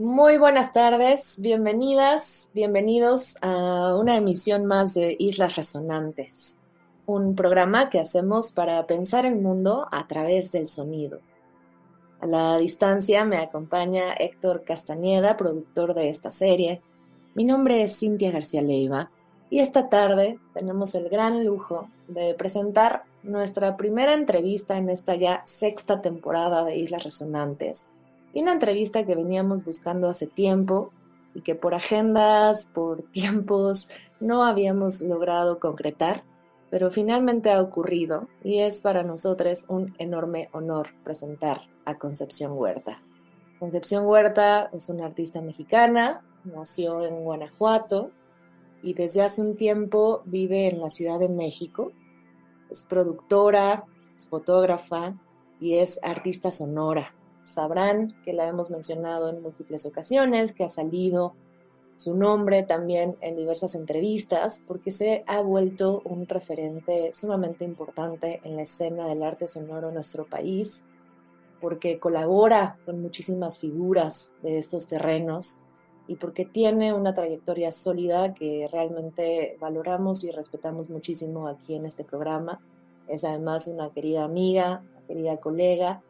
Muy buenas tardes, bienvenidas, bienvenidos a una emisión más de Islas Resonantes, un programa que hacemos para pensar el mundo a través del sonido. A la distancia me acompaña Héctor Castañeda, productor de esta serie. Mi nombre es Cintia García Leiva y esta tarde tenemos el gran lujo de presentar nuestra primera entrevista en esta ya sexta temporada de Islas Resonantes y una entrevista que veníamos buscando hace tiempo y que por agendas, por tiempos, no habíamos logrado concretar, pero finalmente ha ocurrido y es para nosotros un enorme honor presentar a Concepción Huerta. Concepción Huerta es una artista mexicana, nació en Guanajuato y desde hace un tiempo vive en la Ciudad de México. Es productora, es fotógrafa y es artista sonora sabrán que la hemos mencionado en múltiples ocasiones, que ha salido su nombre también en diversas entrevistas, porque se ha vuelto un referente sumamente importante en la escena del arte sonoro en nuestro país, porque colabora con muchísimas figuras de estos terrenos y porque tiene una trayectoria sólida que realmente valoramos y respetamos muchísimo aquí en este programa. Es además una querida amiga, una querida colega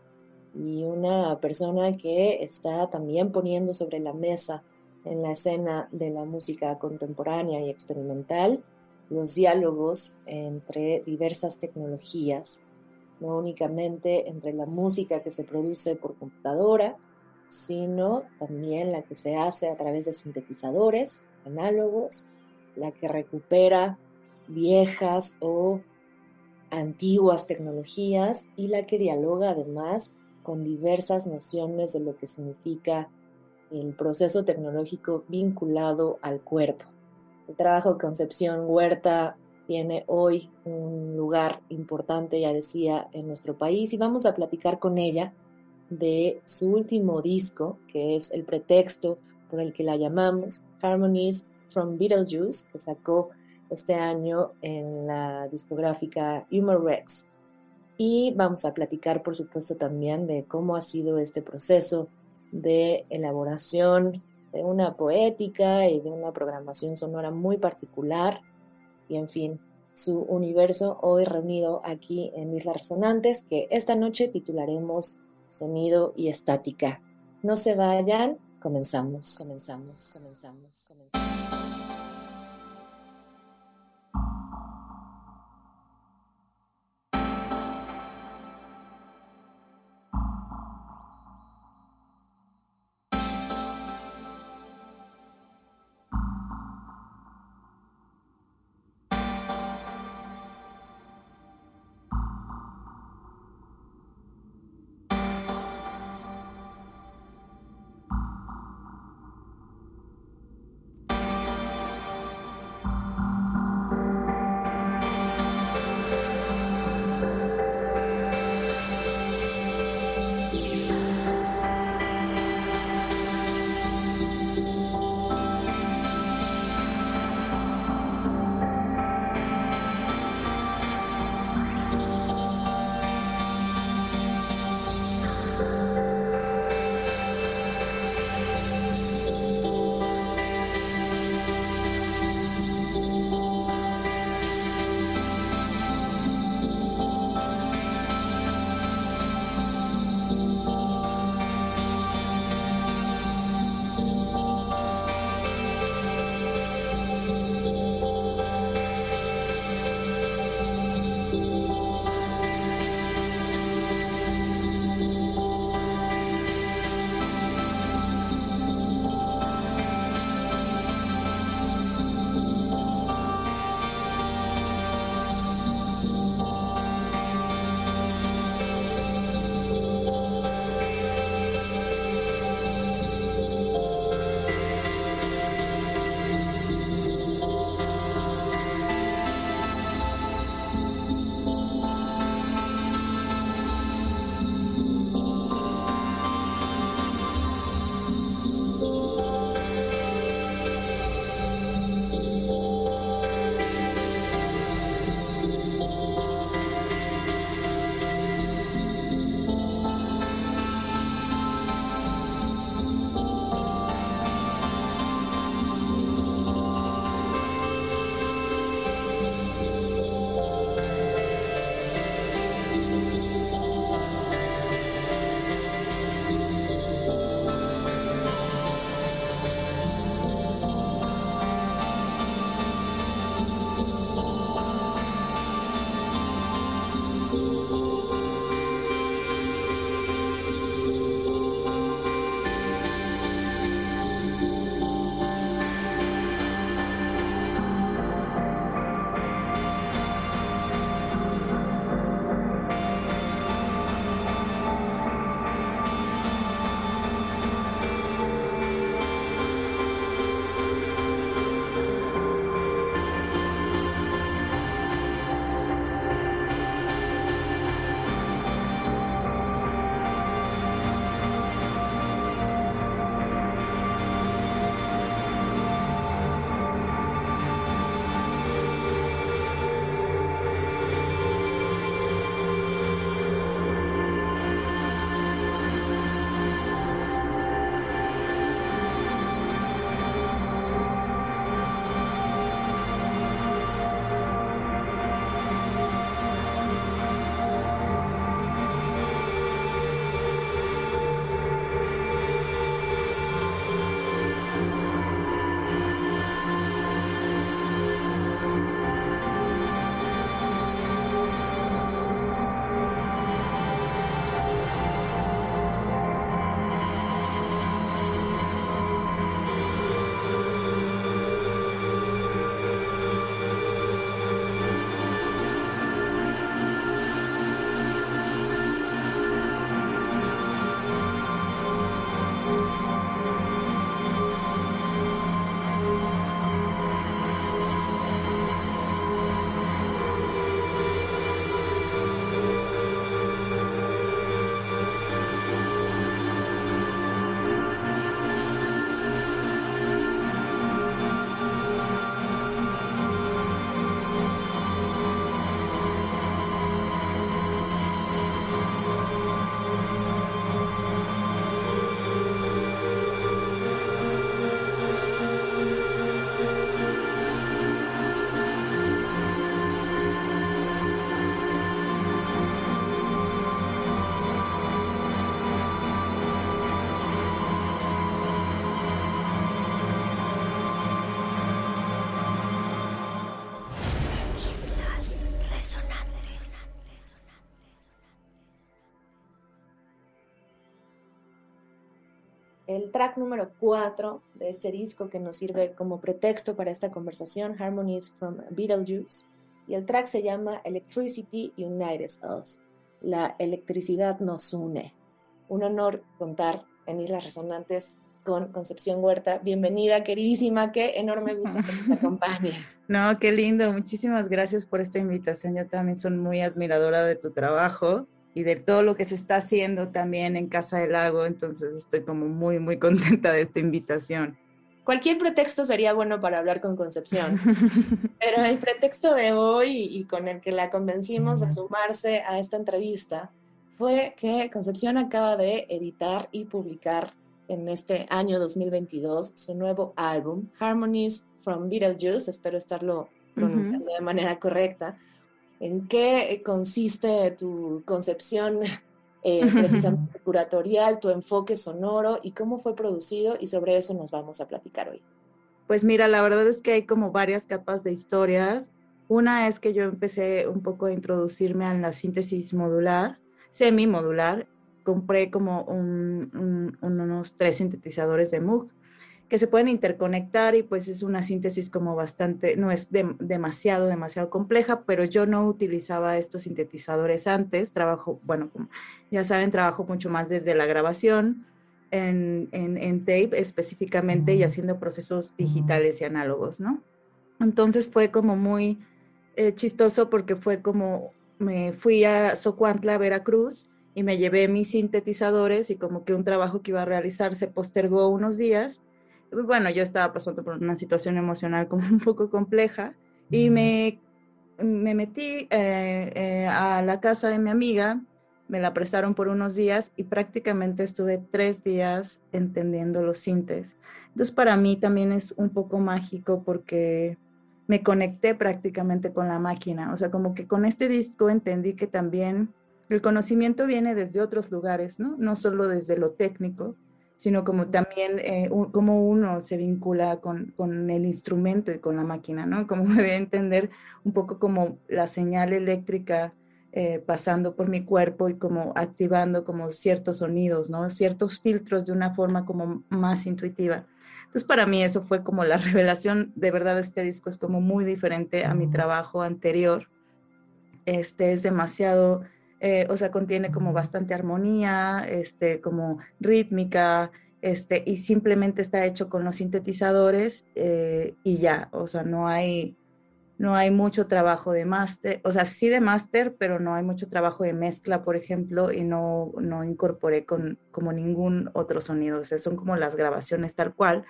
y una persona que está también poniendo sobre la mesa en la escena de la música contemporánea y experimental los diálogos entre diversas tecnologías, no únicamente entre la música que se produce por computadora, sino también la que se hace a través de sintetizadores análogos, la que recupera viejas o antiguas tecnologías y la que dialoga además con diversas nociones de lo que significa el proceso tecnológico vinculado al cuerpo. El trabajo de Concepción Huerta tiene hoy un lugar importante, ya decía, en nuestro país y vamos a platicar con ella de su último disco, que es el pretexto por el que la llamamos Harmonies from Beetlejuice, que sacó este año en la discográfica Humor Rex. Y vamos a platicar, por supuesto, también de cómo ha sido este proceso de elaboración de una poética y de una programación sonora muy particular. Y en fin, su universo hoy reunido aquí en Islas Resonantes, que esta noche titularemos Sonido y Estática. No se vayan, comenzamos, comenzamos, comenzamos, comenzamos. Track número 4 de este disco que nos sirve como pretexto para esta conversación, Harmonies from Beetlejuice. Y el track se llama Electricity Unites Us. La electricidad nos une. Un honor contar en Islas Resonantes con Concepción Huerta. Bienvenida, queridísima, qué enorme gusto que nos acompañes. No, qué lindo, muchísimas gracias por esta invitación. Yo también soy muy admiradora de tu trabajo y de todo lo que se está haciendo también en Casa del Lago, entonces estoy como muy, muy contenta de esta invitación. Cualquier pretexto sería bueno para hablar con Concepción, pero el pretexto de hoy y con el que la convencimos de sumarse a esta entrevista fue que Concepción acaba de editar y publicar en este año 2022 su nuevo álbum, Harmonies from Beetlejuice, espero estarlo pronunciando de manera correcta. ¿En qué consiste tu concepción eh, precisamente curatorial, tu enfoque sonoro y cómo fue producido y sobre eso nos vamos a platicar hoy. Pues mira, la verdad es que hay como varias capas de historias. Una es que yo empecé un poco a introducirme en la síntesis modular, semi-modular. Compré como unos tres sintetizadores de Moog que se pueden interconectar y pues es una síntesis como bastante, no es demasiado, demasiado compleja, pero yo no utilizaba estos sintetizadores antes, trabajo, bueno, como ya saben, trabajo mucho más desde la grabación en, en, tape específicamente y haciendo procesos digitales y análogos, ¿no? Entonces fue como muy eh, chistoso porque fue como, me fui a Socuantla, Veracruz, y me llevé mis sintetizadores y como que un trabajo que iba a realizar se postergó unos días bueno, yo estaba pasando por una situación emocional como un poco compleja y me, me metí eh, eh, a la casa de mi amiga, me la prestaron por unos días y prácticamente estuve tres días entendiendo los sintes. Entonces para mí también es un poco mágico porque me conecté prácticamente con la máquina, o sea, como que con este disco entendí que también el conocimiento viene desde otros lugares, ¿no? No solo desde lo técnico, sino como también eh, cómo uno se vincula con, con, el instrumento y con la máquina, ¿no? Como debe entender un poco como la señal eléctrica eh, pasando por mi cuerpo y como activando como ciertos sonidos, ¿no? Ciertos filtros de una forma como más intuitiva. Entonces para mí eso fue como la revelación, de verdad este disco es como muy diferente a mi trabajo anterior. Este es demasiado eh, o sea, contiene como bastante armonía, este, como rítmica, este, y simplemente está hecho con los sintetizadores eh, y ya, o sea, no hay, no hay mucho trabajo de máster, o sea, sí de máster, pero no hay mucho trabajo de mezcla, por ejemplo, y no, no incorporé con, como ningún otro sonido, o sea, son como las grabaciones tal cual.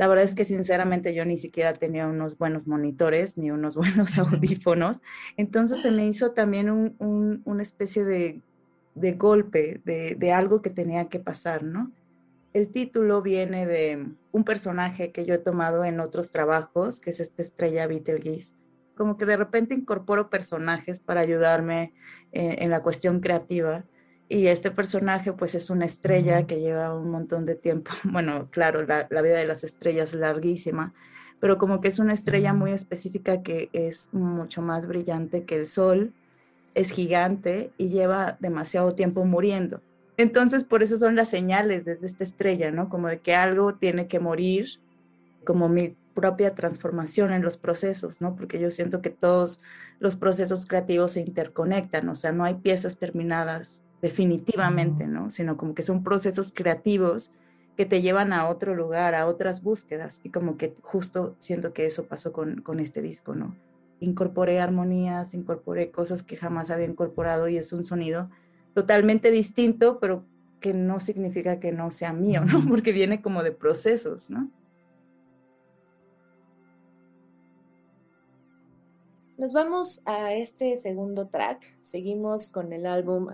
La verdad es que sinceramente yo ni siquiera tenía unos buenos monitores ni unos buenos audífonos. Entonces se me hizo también un, una especie de, de golpe, de, de, algo que tenía que pasar, ¿no? El título viene de un personaje que yo he tomado en otros trabajos, que es esta estrella Betelgeuse. Como que de repente incorporo personajes para ayudarme eh, en la cuestión creativa y este personaje pues es una estrella que lleva un montón de tiempo. Bueno, claro, la, vida de las estrellas es larguísima, pero como que es una estrella muy específica que es mucho más brillante que el sol, es gigante y lleva demasiado tiempo muriendo. Entonces, por eso son las señales desde esta estrella, ¿no? Como de que algo tiene que morir, como mi propia transformación en los procesos, ¿no? Porque yo siento que todos los procesos creativos se interconectan, o sea, no hay piezas terminadas definitivamente, ¿no? Sino como que son procesos creativos que te llevan a otro lugar, a otras búsquedas. Y como que justo siento que eso pasó con, con este disco, ¿no? Incorporé armonías, incorporé cosas que jamás había incorporado y es un sonido totalmente distinto, pero que no significa que no sea mío, ¿no? Porque viene como de procesos, ¿no? Nos vamos a este segundo track. Seguimos con el álbum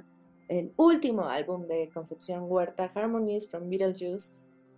el último álbum de Concepción Huerta, Harmonies from Beetlejuice,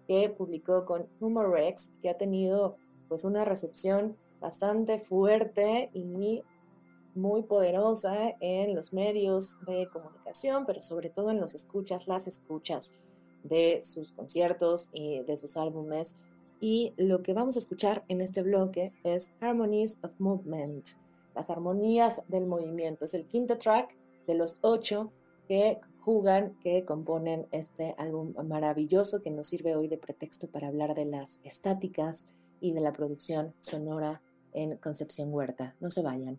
que publicó con Humor Rex, que ha tenido pues una recepción bastante fuerte y muy poderosa en los medios de comunicación, pero sobre todo en los escuchas, las escuchas de sus conciertos y de sus álbumes. Y lo que vamos a escuchar en este bloque es Harmonies of Movement, las armonías del movimiento. Es el quinto track de los ocho que Hugan que componen este álbum maravilloso que nos sirve hoy de pretexto para hablar de las estáticas y de la producción sonora en Concepción Huerta. No se vayan.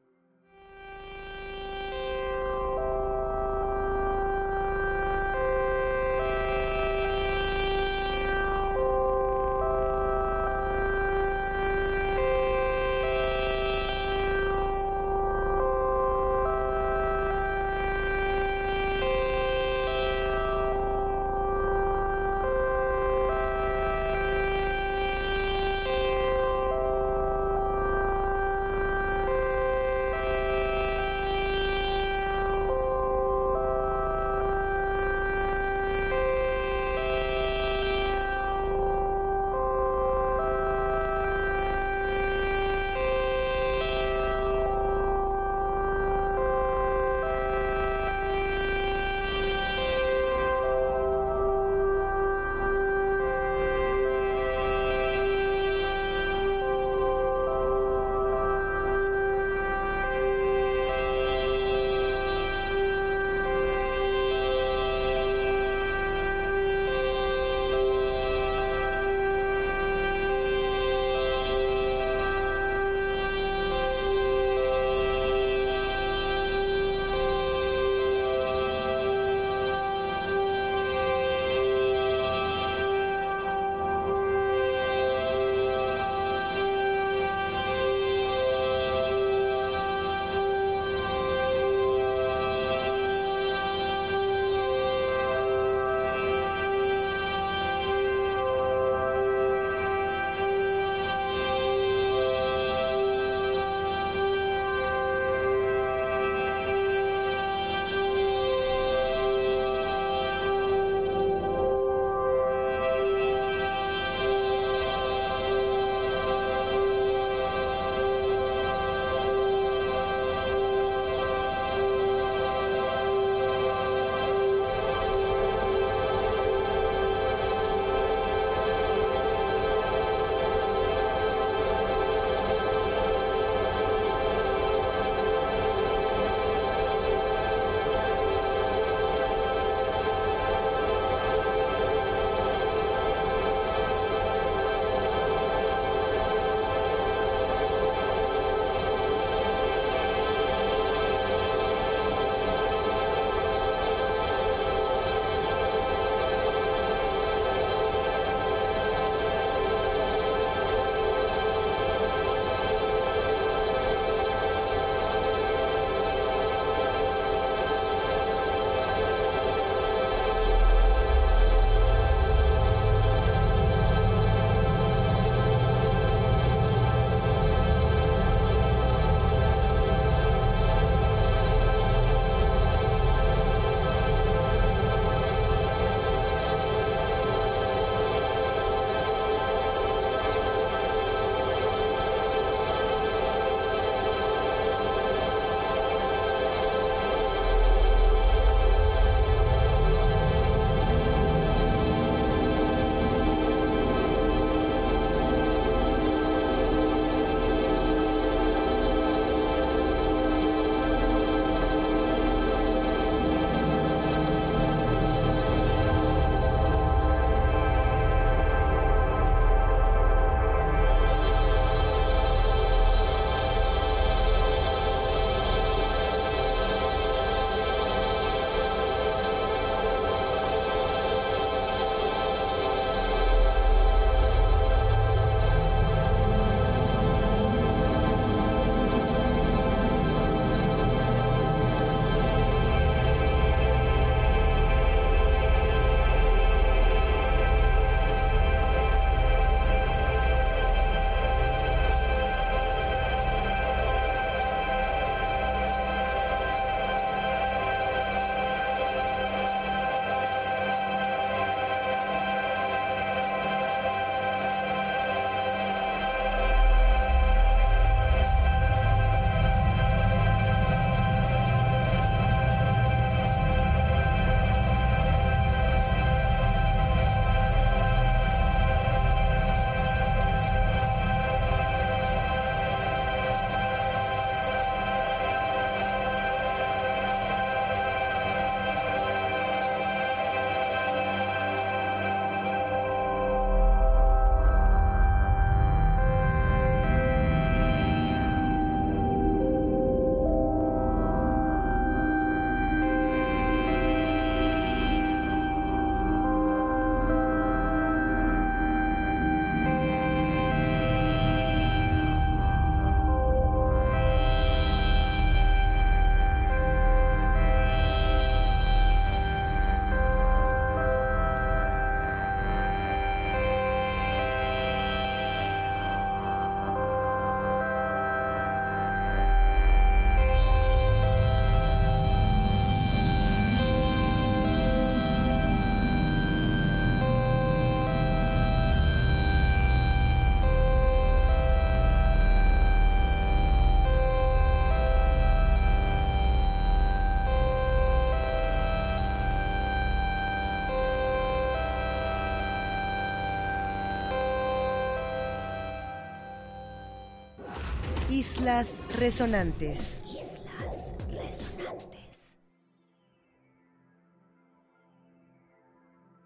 Islas Resonantes. Islas Resonantes.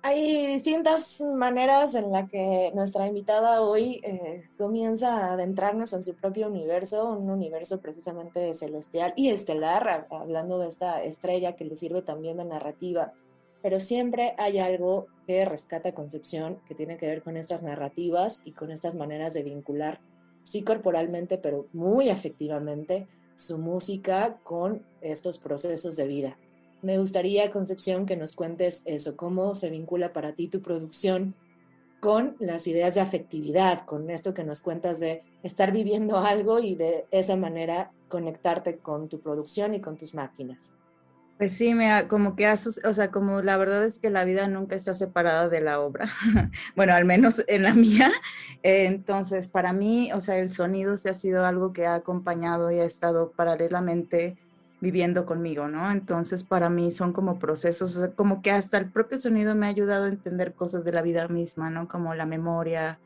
Hay distintas maneras en la que nuestra invitada hoy eh, comienza a adentrarnos en su propio universo, un universo precisamente celestial y estelar, hablando de esta estrella que le sirve también de narrativa. Pero siempre hay algo que rescata Concepción que tiene que ver con estas narrativas y con estas maneras de vincular sí corporalmente, pero muy afectivamente, su música con estos procesos de vida. Me gustaría, Concepción, que nos cuentes eso, cómo se vincula para ti tu producción con las ideas de afectividad, con esto que nos cuentas de estar viviendo algo y de esa manera conectarte con tu producción y con tus máquinas. Pues sí, me como que, o sea, como la verdad es que la vida nunca está separada de la obra, bueno, al menos en la mía. entonces, para mí, o sea, el sonido se ha sido algo que ha acompañado y ha estado paralelamente viviendo conmigo, ¿no? Entonces, para mí son como procesos, como que hasta el propio sonido me ha ayudado a entender cosas de la vida misma, ¿no? Como la memoria,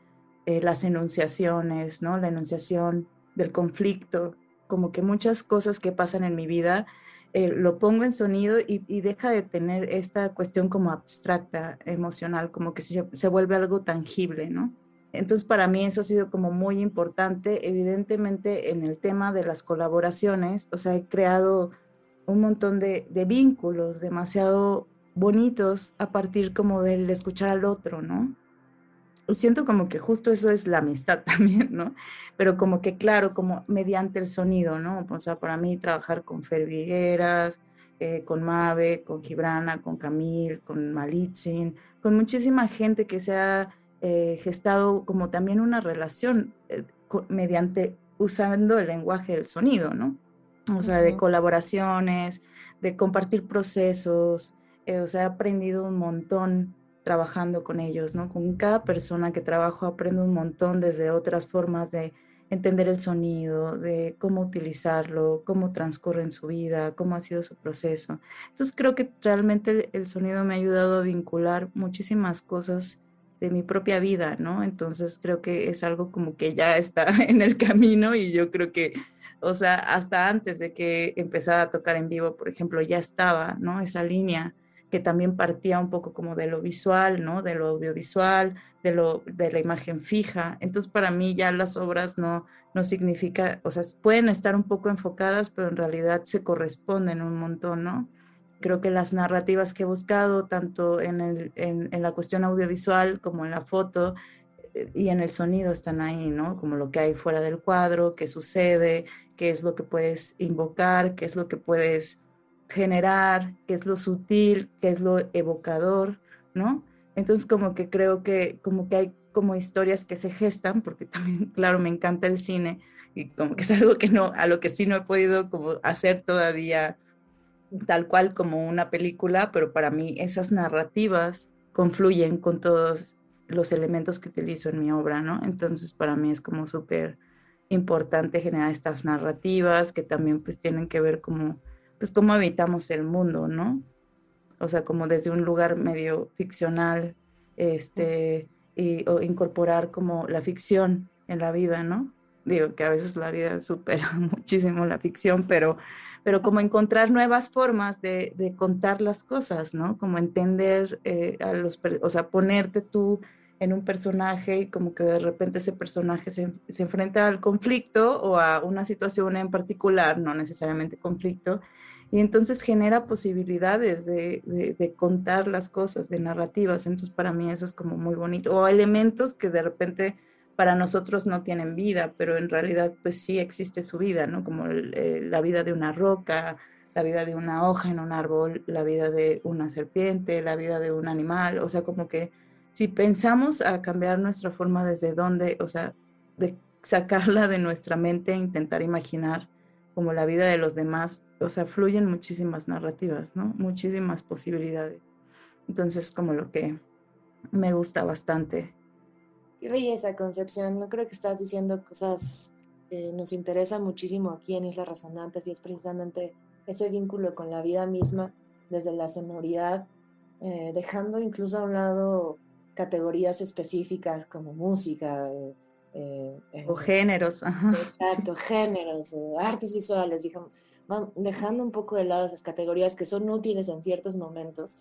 eh, las enunciaciones, ¿no? La enunciación del conflicto, como que muchas cosas que pasan en mi vida eh, lo pongo en sonido y, deja de tener esta cuestión como abstracta, emocional, como que se, se, vuelve algo tangible, ¿no? Entonces para mí eso ha sido como muy importante, evidentemente en el tema de las colaboraciones, o sea, he creado un montón de, vínculos demasiado bonitos a partir como del escuchar al otro, ¿no? Siento como que justo eso es la amistad también, ¿no? Pero como que claro, como mediante el sonido, ¿no? O sea, para mí trabajar con Fer Vigueras, eh, con Mabe, con Gibrana, con Camil, con Malitzin, con muchísima gente que se ha eh, gestado como también una relación eh, mediante usando el lenguaje del sonido, ¿no? O sea, de colaboraciones, de compartir procesos, o sea, he aprendido un montón trabajando con ellos, ¿no? Con cada persona que trabajo aprendo un montón desde otras formas de entender el sonido, de cómo utilizarlo, cómo transcurre en su vida, cómo ha sido su proceso. Entonces creo que realmente el, sonido me ha ayudado a vincular muchísimas cosas de mi propia vida, ¿no? Entonces creo que es algo como que ya está en el camino y yo creo que, o sea, hasta antes de que empezara a tocar en vivo, por ejemplo, ya estaba, ¿no? Esa línea que también partía un poco como de lo visual, ¿no? De lo audiovisual, de, lo, de la imagen fija. Entonces, para mí ya las obras no, no significa, o sea, pueden estar un poco enfocadas, pero en realidad se corresponden un montón, ¿no? Creo que las narrativas que he buscado, tanto en, el, en, la cuestión audiovisual como en la foto, eh, y en el sonido están ahí, ¿no? Como lo que hay fuera del cuadro, qué sucede, qué es lo que puedes invocar, qué es lo que puedes generar, qué es lo sutil, qué es lo evocador, ¿no? Entonces como que creo que como que hay como historias que se gestan, porque también, claro, me encanta el cine y como que es algo que no, a lo que sí no he podido como hacer todavía tal cual como una película, pero para mí esas narrativas confluyen con todos los elementos que utilizo en mi obra, ¿no? Entonces para mí es como súper importante generar estas narrativas que también pues tienen que ver como pues cómo habitamos el mundo, ¿no? O sea, como desde un lugar medio ficcional, este, y, o incorporar como la ficción en la vida, ¿no? Digo que a veces la vida supera muchísimo la ficción, pero, pero como encontrar nuevas formas de, de contar las cosas, ¿no? Como entender eh, a los, o sea, ponerte tú en un personaje y como que de repente ese personaje se, se, enfrenta al conflicto o a una situación en particular, no necesariamente conflicto, y entonces genera posibilidades de, contar las cosas, de narrativas. Entonces para mí eso es como muy bonito. O elementos que de repente para nosotros no tienen vida, pero en realidad pues sí existe su vida, ¿no? Como eh, la vida de una roca, la vida de una hoja en un árbol, la vida de una serpiente, la vida de un animal. O sea, como que si pensamos a cambiar nuestra forma desde dónde, o sea, de sacarla de nuestra mente e intentar imaginar como la vida de los demás, o sea, fluyen muchísimas narrativas, ¿no? Muchísimas posibilidades. Entonces, como lo que me gusta bastante. Qué belleza, Concepción. No creo que estás diciendo cosas que nos interesan muchísimo aquí en Islas Resonantes y es precisamente ese vínculo con la vida misma desde la sonoridad, eh, dejando incluso a un lado categorías específicas como música, eh, Eh, o géneros. Exacto, géneros, o artes visuales, dejando un poco de lado esas categorías que son útiles en ciertos momentos,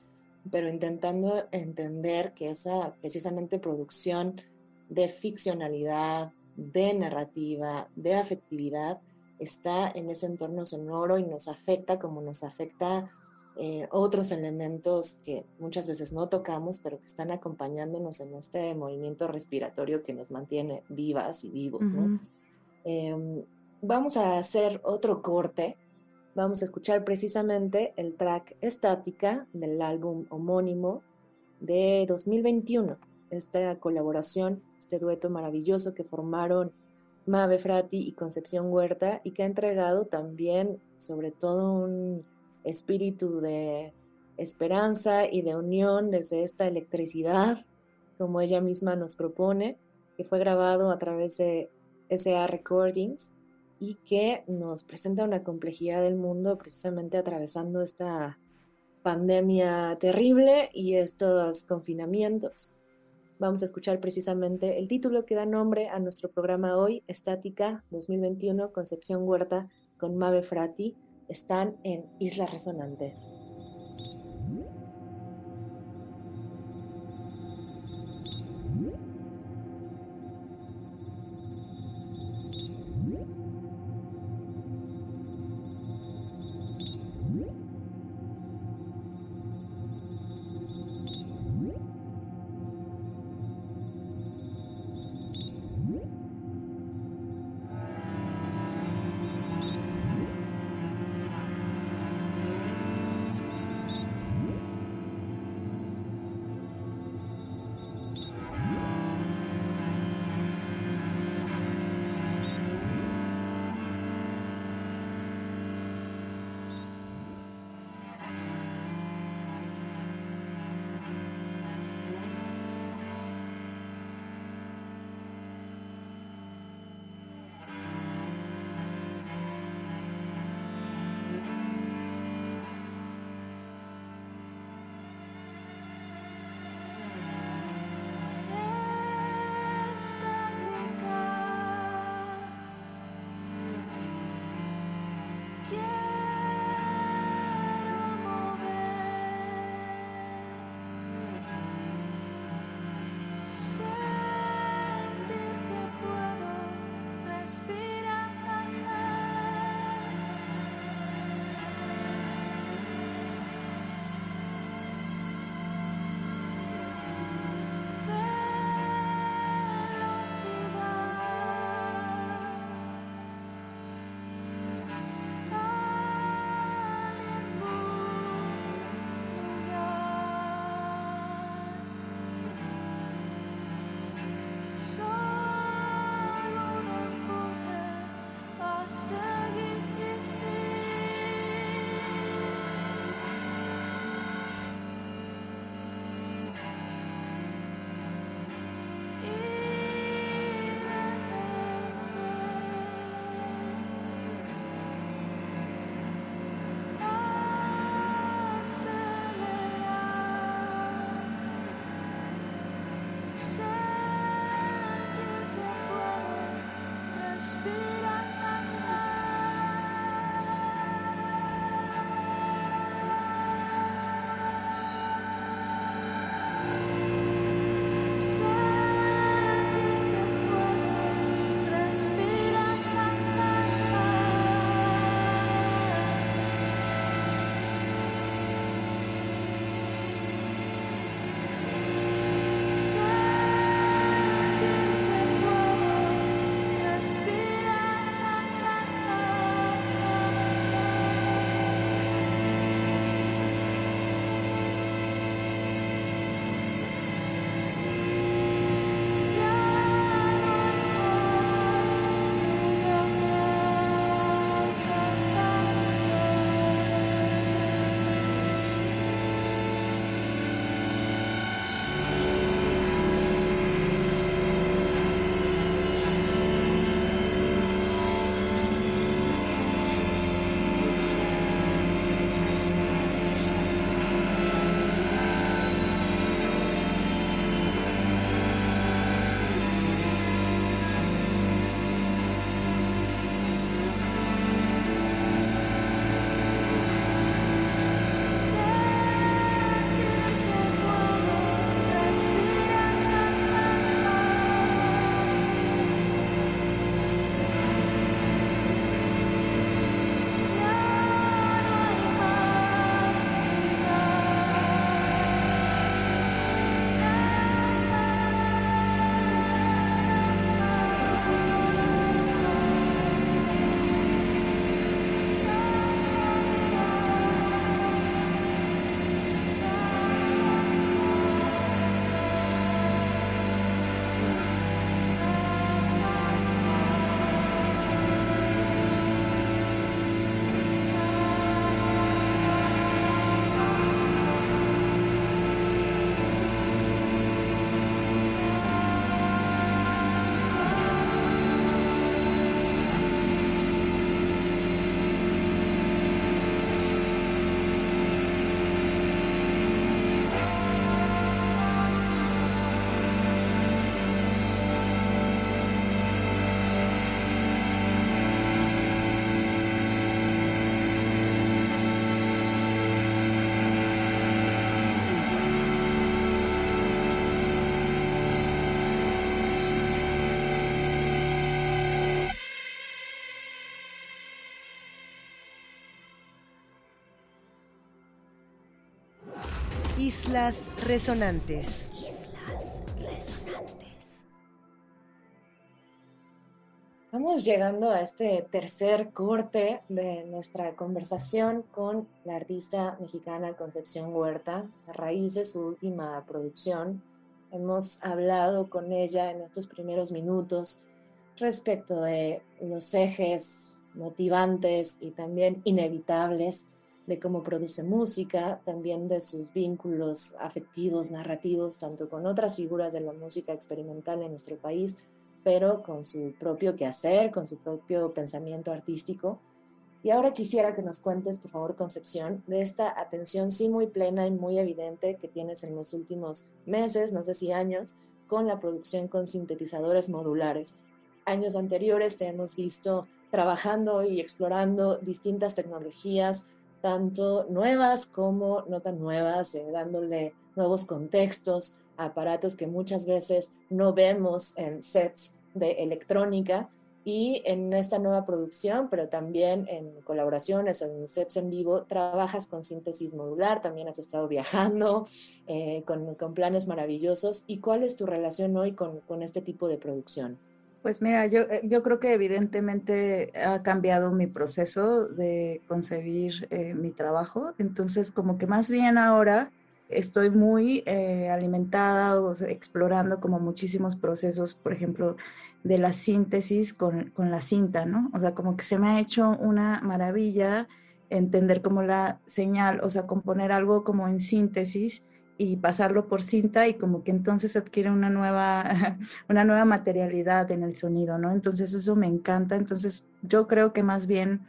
pero intentando entender que esa precisamente producción de ficcionalidad, de narrativa, de afectividad, está en ese entorno sonoro y nos afecta como nos afecta eh, otros elementos que muchas veces no tocamos, pero que están acompañándonos en este movimiento respiratorio que nos mantiene vivas y vivos. Em, vamos a hacer otro corte. Vamos a escuchar precisamente el track Estática del álbum homónimo de 2021. Esta colaboración, este dueto maravilloso que formaron Mabe Frati y Concepción Huerta y que ha entregado también sobre todo un espíritu de esperanza y de unión desde esta electricidad, como ella misma nos propone, que fue grabado a través de SA Recordings y que nos presenta una complejidad del mundo precisamente atravesando esta pandemia terrible y estos confinamientos. Vamos a escuchar precisamente el título que da nombre a nuestro programa hoy, Estática 2021, Concepción Huerta con Mabe Frati, están en Islas Resonantes. Islas Resonantes. Islas Resonantes. Vamos llegando a este tercer corte de nuestra conversación con la artista mexicana Concepción Huerta, a raíz de su última producción. Hemos hablado con ella en estos primeros minutos respecto de los ejes motivantes y también inevitables de cómo produce música, también de sus vínculos afectivos, narrativos, tanto con otras figuras de la música experimental en nuestro país, pero con su propio quehacer, con su propio pensamiento artístico. Y ahora quisiera que nos cuentes, por favor, Concepción, de esta atención sí muy plena y muy evidente que tienes en los últimos meses, no sé si años, con la producción con sintetizadores modulares. Años anteriores te hemos visto trabajando y explorando distintas tecnologías, tanto nuevas como no tan nuevas, eh, dándole nuevos contextos aparatos que muchas veces no vemos en sets de electrónica y en esta nueva producción, pero también en colaboraciones, en sets en vivo, trabajas con síntesis modular, también has estado viajando eh, con, con, planes maravillosos. ¿Y cuál es tu relación hoy con, con este tipo de producción? Pues mira, yo, eh, yo creo que evidentemente ha cambiado mi proceso de concebir eh, mi trabajo. Entonces, como que más bien ahora estoy muy eh, alimentada o explorando como muchísimos procesos, por ejemplo, de la síntesis con, con, la cinta, ¿no? O sea, como que se me ha hecho una maravilla entender como la señal, o sea, componer algo como en síntesis y pasarlo por cinta y como que entonces adquiere una nueva, una nueva materialidad en el sonido, ¿no? Entonces eso me encanta. Entonces yo creo que más bien,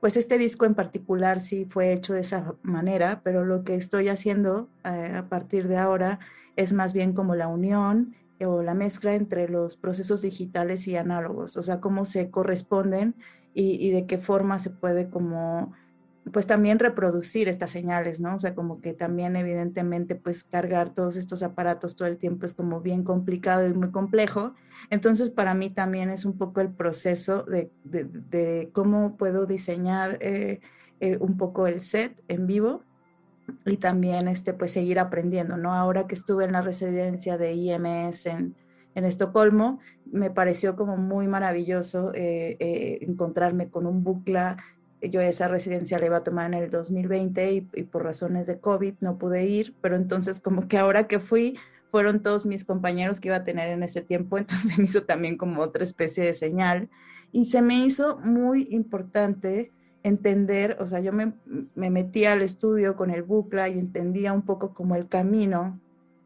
pues este disco en particular sí fue hecho de esa manera, pero lo que estoy haciendo eh, a partir de ahora es más bien como la unión o la mezcla entre los procesos digitales y análogos, o sea, cómo se corresponden y de qué forma se puede como pues también reproducir estas señales, ¿no? O sea, como que también evidentemente pues cargar todos estos aparatos todo el tiempo es como bien complicado y muy complejo. Entonces para mí también es un poco el proceso de, de, cómo puedo diseñar eh, eh, un poco el set en vivo y también este pues seguir aprendiendo, ¿no? Ahora que estuve en la residencia de IMS en, en Estocolmo, me pareció como muy maravilloso eh, encontrarme con un bucla yo esa residencia la iba a tomar en el 2020 y, por razones de COVID no pude ir, pero entonces como que ahora que fui, fueron todos mis compañeros que iba a tener en ese tiempo, entonces me hizo también como otra especie de señal. Y se me hizo muy importante entender, o sea, yo me, me metí al estudio con el bucla y entendía un poco como el camino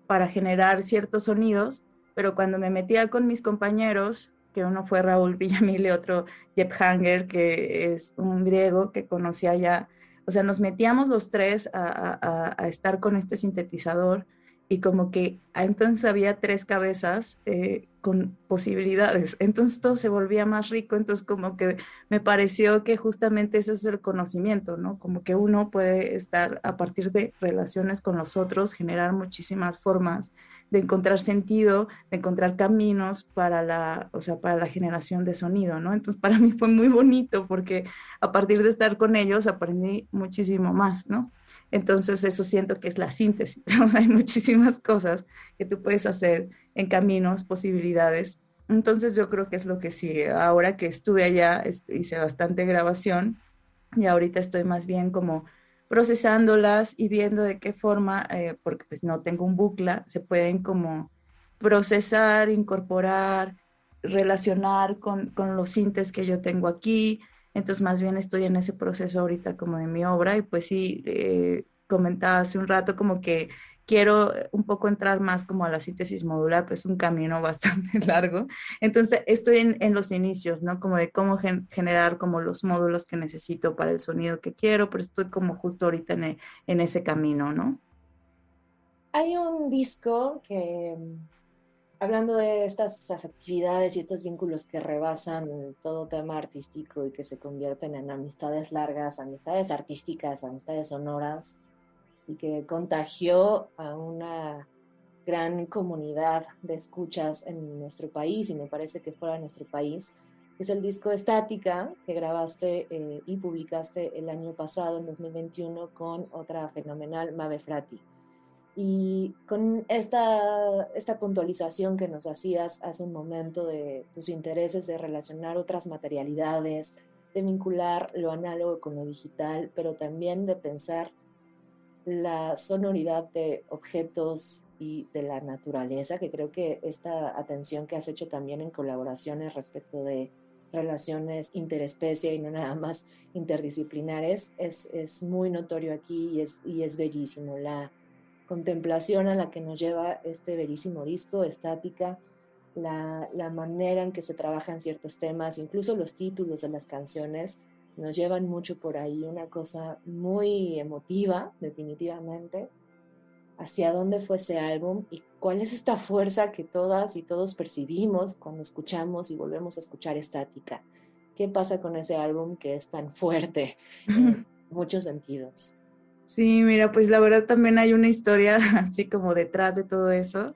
para generar ciertos sonidos, pero cuando me metía con mis compañeros uno fue Raúl Villamil y otro Jeb Hanger, que es un griego que conocía ya, o sea, nos metíamos los tres a, estar con este sintetizador y como que entonces había tres cabezas eh, con posibilidades, entonces todo se volvía más rico, entonces como que me pareció que justamente eso es el conocimiento, ¿no? Como que uno puede estar a partir de relaciones con los otros, generar muchísimas formas de encontrar sentido, de encontrar caminos para la, o sea, para la generación de sonido, ¿no? Entonces para mí fue muy bonito porque a partir de estar con ellos aprendí muchísimo más, ¿no? Entonces eso siento que es la síntesis, o hay muchísimas cosas que tú puedes hacer en caminos, posibilidades. Entonces yo creo que es lo que sí, ahora que estuve allá, hice bastante grabación y ahorita estoy más bien como procesándolas y viendo de qué forma, eh, porque pues no tengo un bucla, se pueden como procesar, incorporar, relacionar con, con los sintes que yo tengo aquí. Entonces más bien estoy en ese proceso ahorita como de mi obra y pues sí, eh, comentaba hace un rato como que quiero eh, un poco entrar más como a la síntesis modular, pues es un camino bastante largo. Entonces estoy en, en los inicios, ¿no? Como de cómo generar como los módulos que necesito para el sonido que quiero, pero estoy como justo ahorita en, e, en ese camino, ¿no? Hay un disco que, hablando de estas afectividades y estos vínculos que rebasan todo tema artístico y que se convierten en amistades largas, amistades artísticas, amistades sonoras, y que contagió a una gran comunidad de escuchas en nuestro país y me parece que fuera de nuestro país, es el disco Estática que grabaste eh, y publicaste el año pasado, en 2021, con otra fenomenal, Mabe Frati. Y con esta, esta puntualización que nos hacías hace un momento de tus intereses de relacionar otras materialidades, de vincular lo análogo con lo digital, pero también de pensar la sonoridad de objetos y de la naturaleza, que creo que esta atención que has hecho también en colaboraciones respecto de relaciones interespecie y no nada más interdisciplinares es, es muy notorio aquí y es, y es bellísimo. La, contemplación a la que nos lleva este bellísimo disco, estática, la, la, manera en que se trabajan ciertos temas, incluso los títulos de las canciones, nos llevan mucho por ahí, una cosa muy emotiva, definitivamente, hacia dónde fue ese álbum y cuál es esta fuerza que todas y todos percibimos cuando escuchamos y volvemos a escuchar estática. ¿Qué pasa con ese álbum que es tan fuerte en muchos sentidos? Sí, mira, pues la verdad también hay una historia así como detrás de todo eso,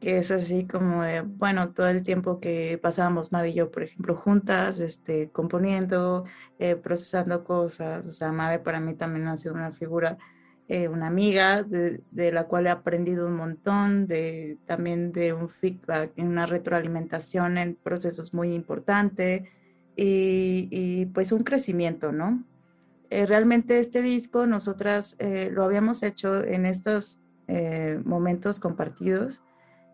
que es así como de, bueno, todo el tiempo que pasábamos Mavi y yo, por ejemplo, juntas, este, componiendo, eh, procesando cosas, o sea, Mavi para mí también ha sido una figura, eh, una amiga de, la cual he aprendido un montón, de, también de un feedback, una retroalimentación en procesos muy importante y, y pues un crecimiento, ¿no? Eh, realmente este disco nosotras eh, lo habíamos hecho en estos eh, momentos compartidos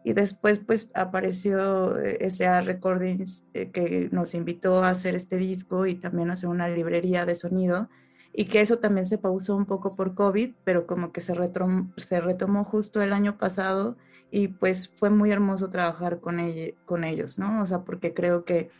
y después pues apareció SA Recordings que nos invitó a hacer este disco y también a hacer una librería de sonido y que eso también se pausó un poco por COVID, pero como que se, retomó justo el año pasado y pues fue muy hermoso trabajar con, ellos, ¿no? O sea, porque creo que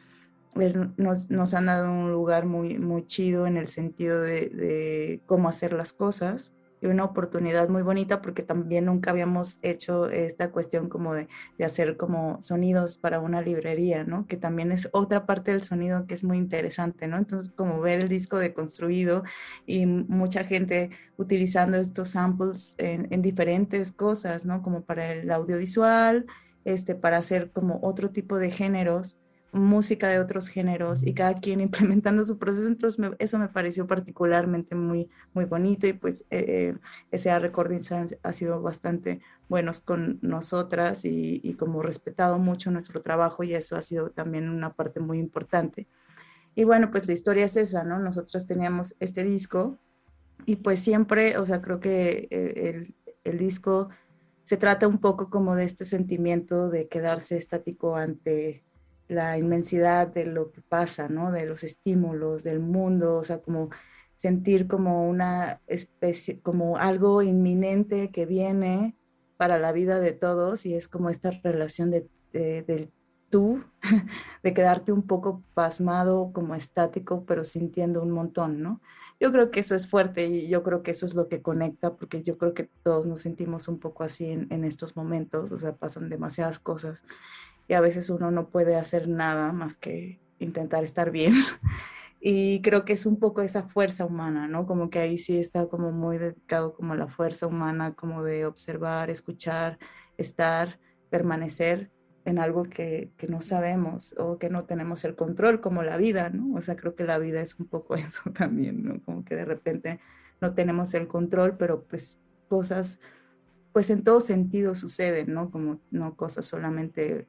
nos, han dado un lugar muy, muy chido en el sentido de, cómo hacer las cosas y una oportunidad muy bonita porque también nunca habíamos hecho esta cuestión como de, de, hacer como sonidos para una librería, ¿no? Que también es otra parte del sonido que es muy interesante, ¿no? Entonces como ver el disco deconstruido y mucha gente utilizando estos samples en, en diferentes cosas, ¿no? Como para el audiovisual, este, para hacer como otro tipo de géneros música de otros géneros y cada quien implementando su proceso. Entonces eso me pareció particularmente muy, muy bonito y pues eh, ese Recordings ha, sido bastante buenos con nosotras y, y, como respetado mucho nuestro trabajo y eso ha sido también una parte muy importante. Y bueno, pues la historia es esa, ¿no? Nosotras teníamos este disco y pues siempre, o sea, creo que eh, el, el disco se trata un poco como de este sentimiento de quedarse estático ante la inmensidad de lo que pasa, ¿no? De los estímulos, del mundo, o sea, como sentir como una especie, como algo inminente que viene para la vida de todos y es como esta relación de, del tú, de quedarte un poco pasmado, como estático, pero sintiendo un montón, ¿no? Yo creo que eso es fuerte y yo creo que eso es lo que conecta, porque yo creo que todos nos sentimos un poco así en, en estos momentos, o sea, pasan demasiadas cosas y a veces uno no puede hacer nada más que intentar estar bien. Y creo que es un poco esa fuerza humana, ¿no? Como que ahí sí está como muy dedicado como la fuerza humana, como de observar, escuchar, estar, permanecer en algo que, que, no sabemos o que no tenemos el control, como la vida, ¿no? O sea, creo que la vida es un poco eso también, ¿no? Como que de repente no tenemos el control, pero pues cosas, pues en todo sentido suceden, ¿no? Como no cosas solamente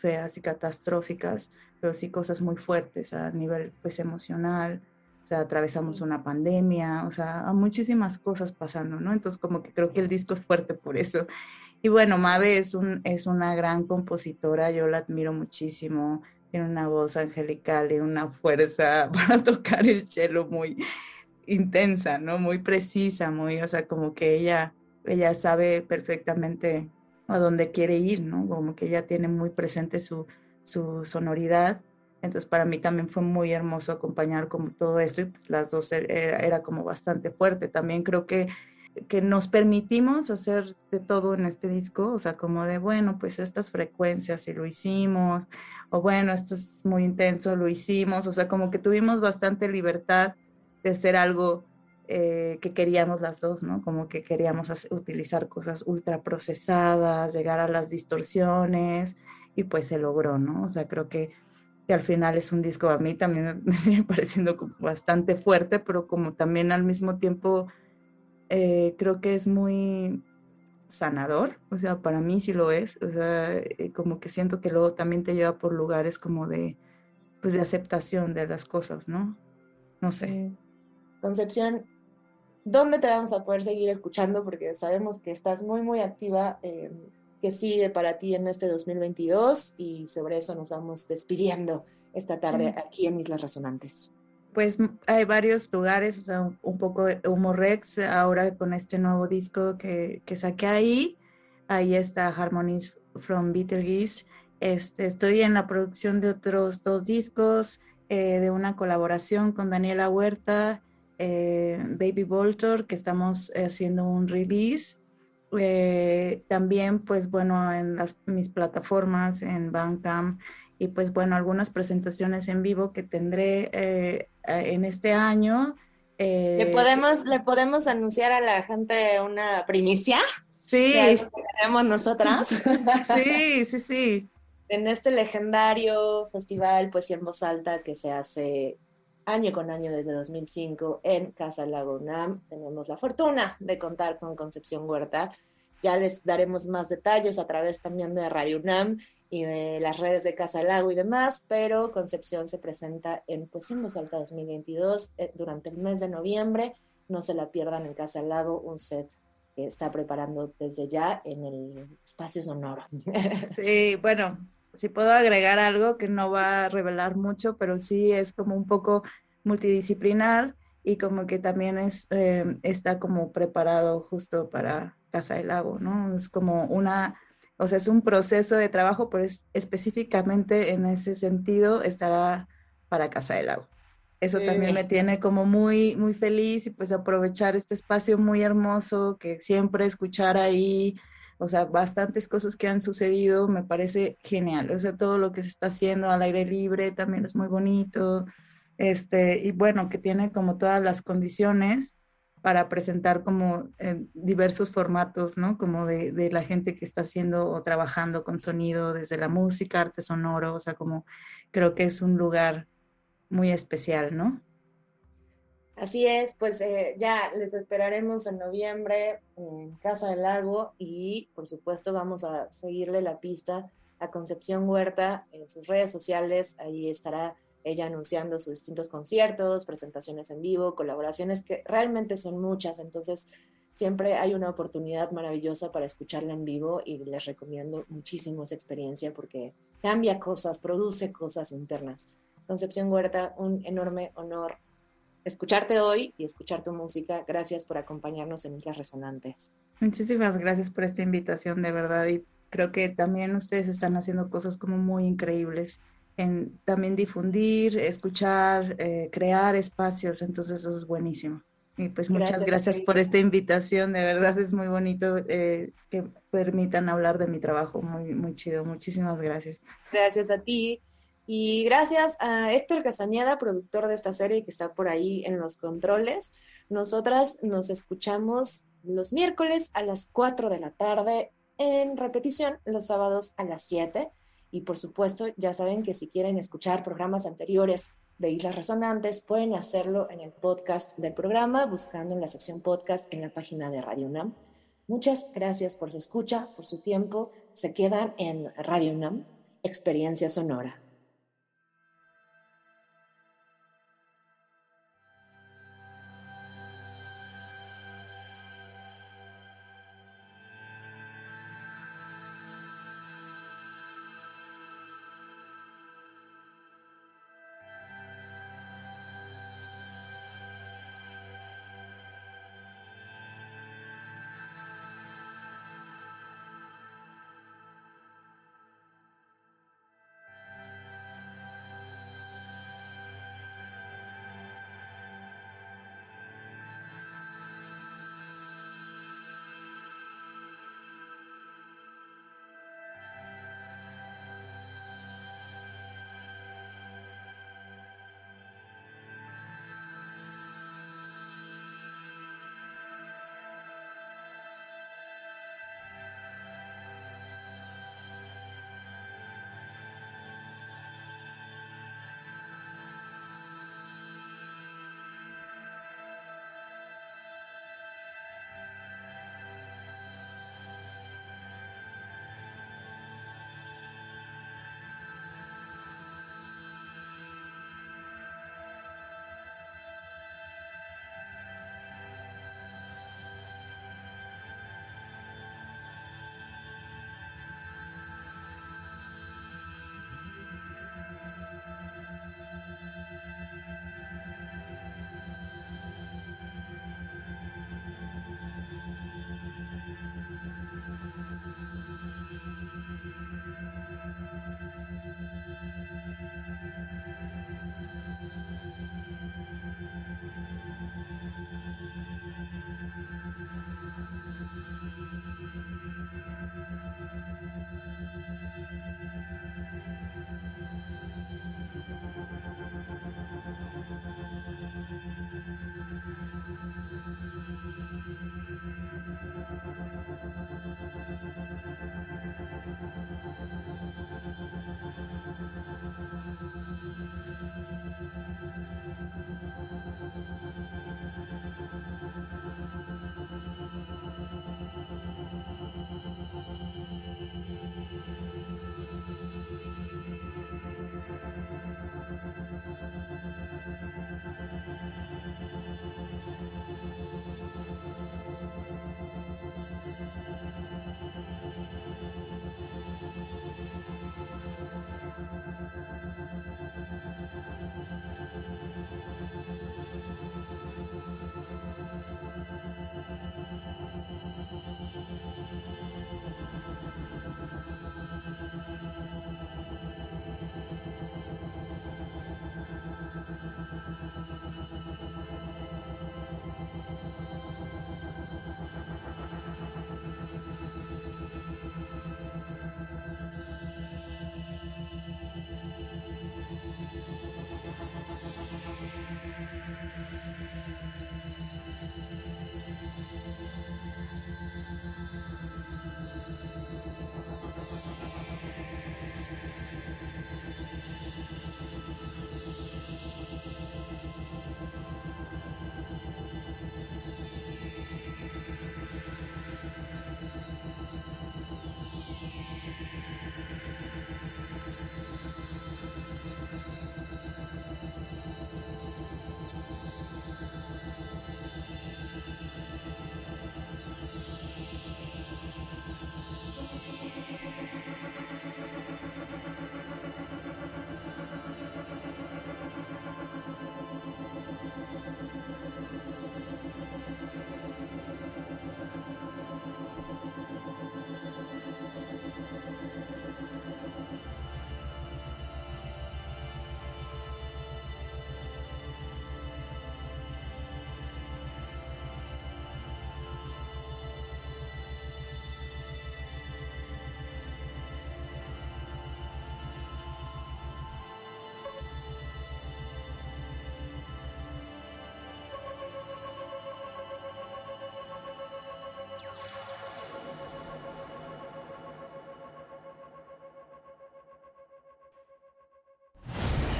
feas y catastróficas, pero sí cosas muy fuertes a nivel pues emocional, o sea, atravesamos una pandemia, o sea, muchísimas cosas pasando, ¿no? Entonces como que creo que el disco es fuerte por eso. Y bueno, Mabe es, un, es una gran compositora, yo la admiro muchísimo, tiene una voz angelical y una fuerza para tocar el cello muy intensa, ¿no? Muy precisa, muy, o sea, como que ella, ella sabe perfectamente a donde quiere ir, ¿no? Como que ella tiene muy presente su, su sonoridad. Entonces para mí también fue muy hermoso acompañar como todo esto pues las dos er, era, era, como bastante fuerte. También creo que, que nos permitimos hacer de todo en este disco, o sea, como de, bueno, pues estas frecuencias y lo hicimos, o bueno, esto es muy intenso, lo hicimos, o sea, como que tuvimos bastante libertad de hacer algo eh, que queríamos las dos, ¿no? Como que queríamos utilizar cosas ultra procesadas, llegar a las distorsiones y pues se logró, ¿no? O sea, creo que, que al final es un disco, a mí también me, sigue pareciendo bastante fuerte, pero como también al mismo tiempo eh, creo que es muy, sanador, o sea, para mí sí lo es, o sea, eh, como que siento que luego también te lleva por lugares como de, pues de aceptación de las cosas, ¿no? No sé. Concepción, ¿dónde te vamos a poder seguir escuchando? Porque sabemos que estás muy, muy activa, eh, que sigue para ti en este 2022 y sobre eso nos vamos despidiendo esta tarde aquí en Islas Resonantes pues hay varios lugares, o sea, un, poco Humorex, ahora con este nuevo disco que, que saqué ahí, ahí está Harmonies from Beetlejuice. Este, estoy en la producción de otros dos discos, eh, de una colaboración con Daniela Huerta, eh, Baby Voltor, que estamos haciendo un release. Eh, también, pues bueno, en las, mis plataformas, en Bandcamp, y pues bueno, algunas presentaciones en vivo que tendré eh, en este año. ¿Le, eh, podemos, ¿Le podemos anunciar a la gente una primicia? Sí. Que tenemos nosotras. Sí, sí, sí. en este legendario festival Poesía en Voz Alta que se hace año con año desde 2005 en Casa Lago tenemos la fortuna de contar con Concepción Huerta. Ya les daremos más detalles a través también de Radio UNAM y de las redes de Casa Lago y demás, pero Concepción se presenta en en Alta 2022 eh, durante el mes de noviembre. No se la pierdan en Casa Lago, un set que está preparando desde ya en el espacio sonoro. Sí, bueno, si puedo agregar algo que no va a revelar mucho, pero sí es como un poco multidisciplinar y como que también es, eh, está como preparado justo para Casa del Lago, ¿no? Es como una o sea, es un proceso de trabajo, pero es, específicamente en ese sentido estará para Casa del Lago. Eso también me tiene como muy, muy feliz y pues aprovechar este espacio muy hermoso que siempre escuchar ahí, o sea, bastantes cosas que han sucedido, me parece genial. O sea, todo lo que se está haciendo al aire libre también es muy bonito. Este, y bueno, que tiene como todas las condiciones para presentar como en diversos formatos, ¿no? Como de, de, la gente que está haciendo o trabajando con sonido, desde la música, arte sonoro, o sea, como creo que es un lugar muy especial, ¿no? Así es, pues eh, ya les esperaremos en noviembre en Casa del Lago y por supuesto vamos a seguirle la pista a Concepción Huerta en sus redes sociales, ahí estará ella anunciando sus distintos conciertos, presentaciones en vivo, colaboraciones que realmente son muchas, entonces siempre hay una oportunidad maravillosa para escucharla en vivo y les recomiendo muchísimo esa experiencia porque cambia cosas, produce cosas internas. Concepción Huerta, un enorme honor escucharte hoy y escuchar tu música. Gracias por acompañarnos en Islas Resonantes. Muchísimas gracias por esta invitación, de verdad. Y creo que también ustedes están haciendo cosas como muy increíbles en también difundir, escuchar, eh, crear espacios, entonces eso es buenísimo. Y pues muchas gracias, por esta invitación, de verdad es muy bonito eh, que permitan hablar de mi trabajo, muy, muy chido, muchísimas gracias. Gracias a ti y gracias a Héctor Casañeda, productor de esta serie que está por ahí en los controles. Nosotras nos escuchamos los miércoles a las 4 de la tarde en repetición los sábados a las 7 y por supuesto, ya saben que si quieren escuchar programas anteriores de Islas Resonantes, pueden hacerlo en el podcast del programa, buscando en la sección podcast en la página de Radio UNAM. Muchas gracias por su escucha, por su tiempo. Se quedan en Radio UNAM, Experiencia Sonora.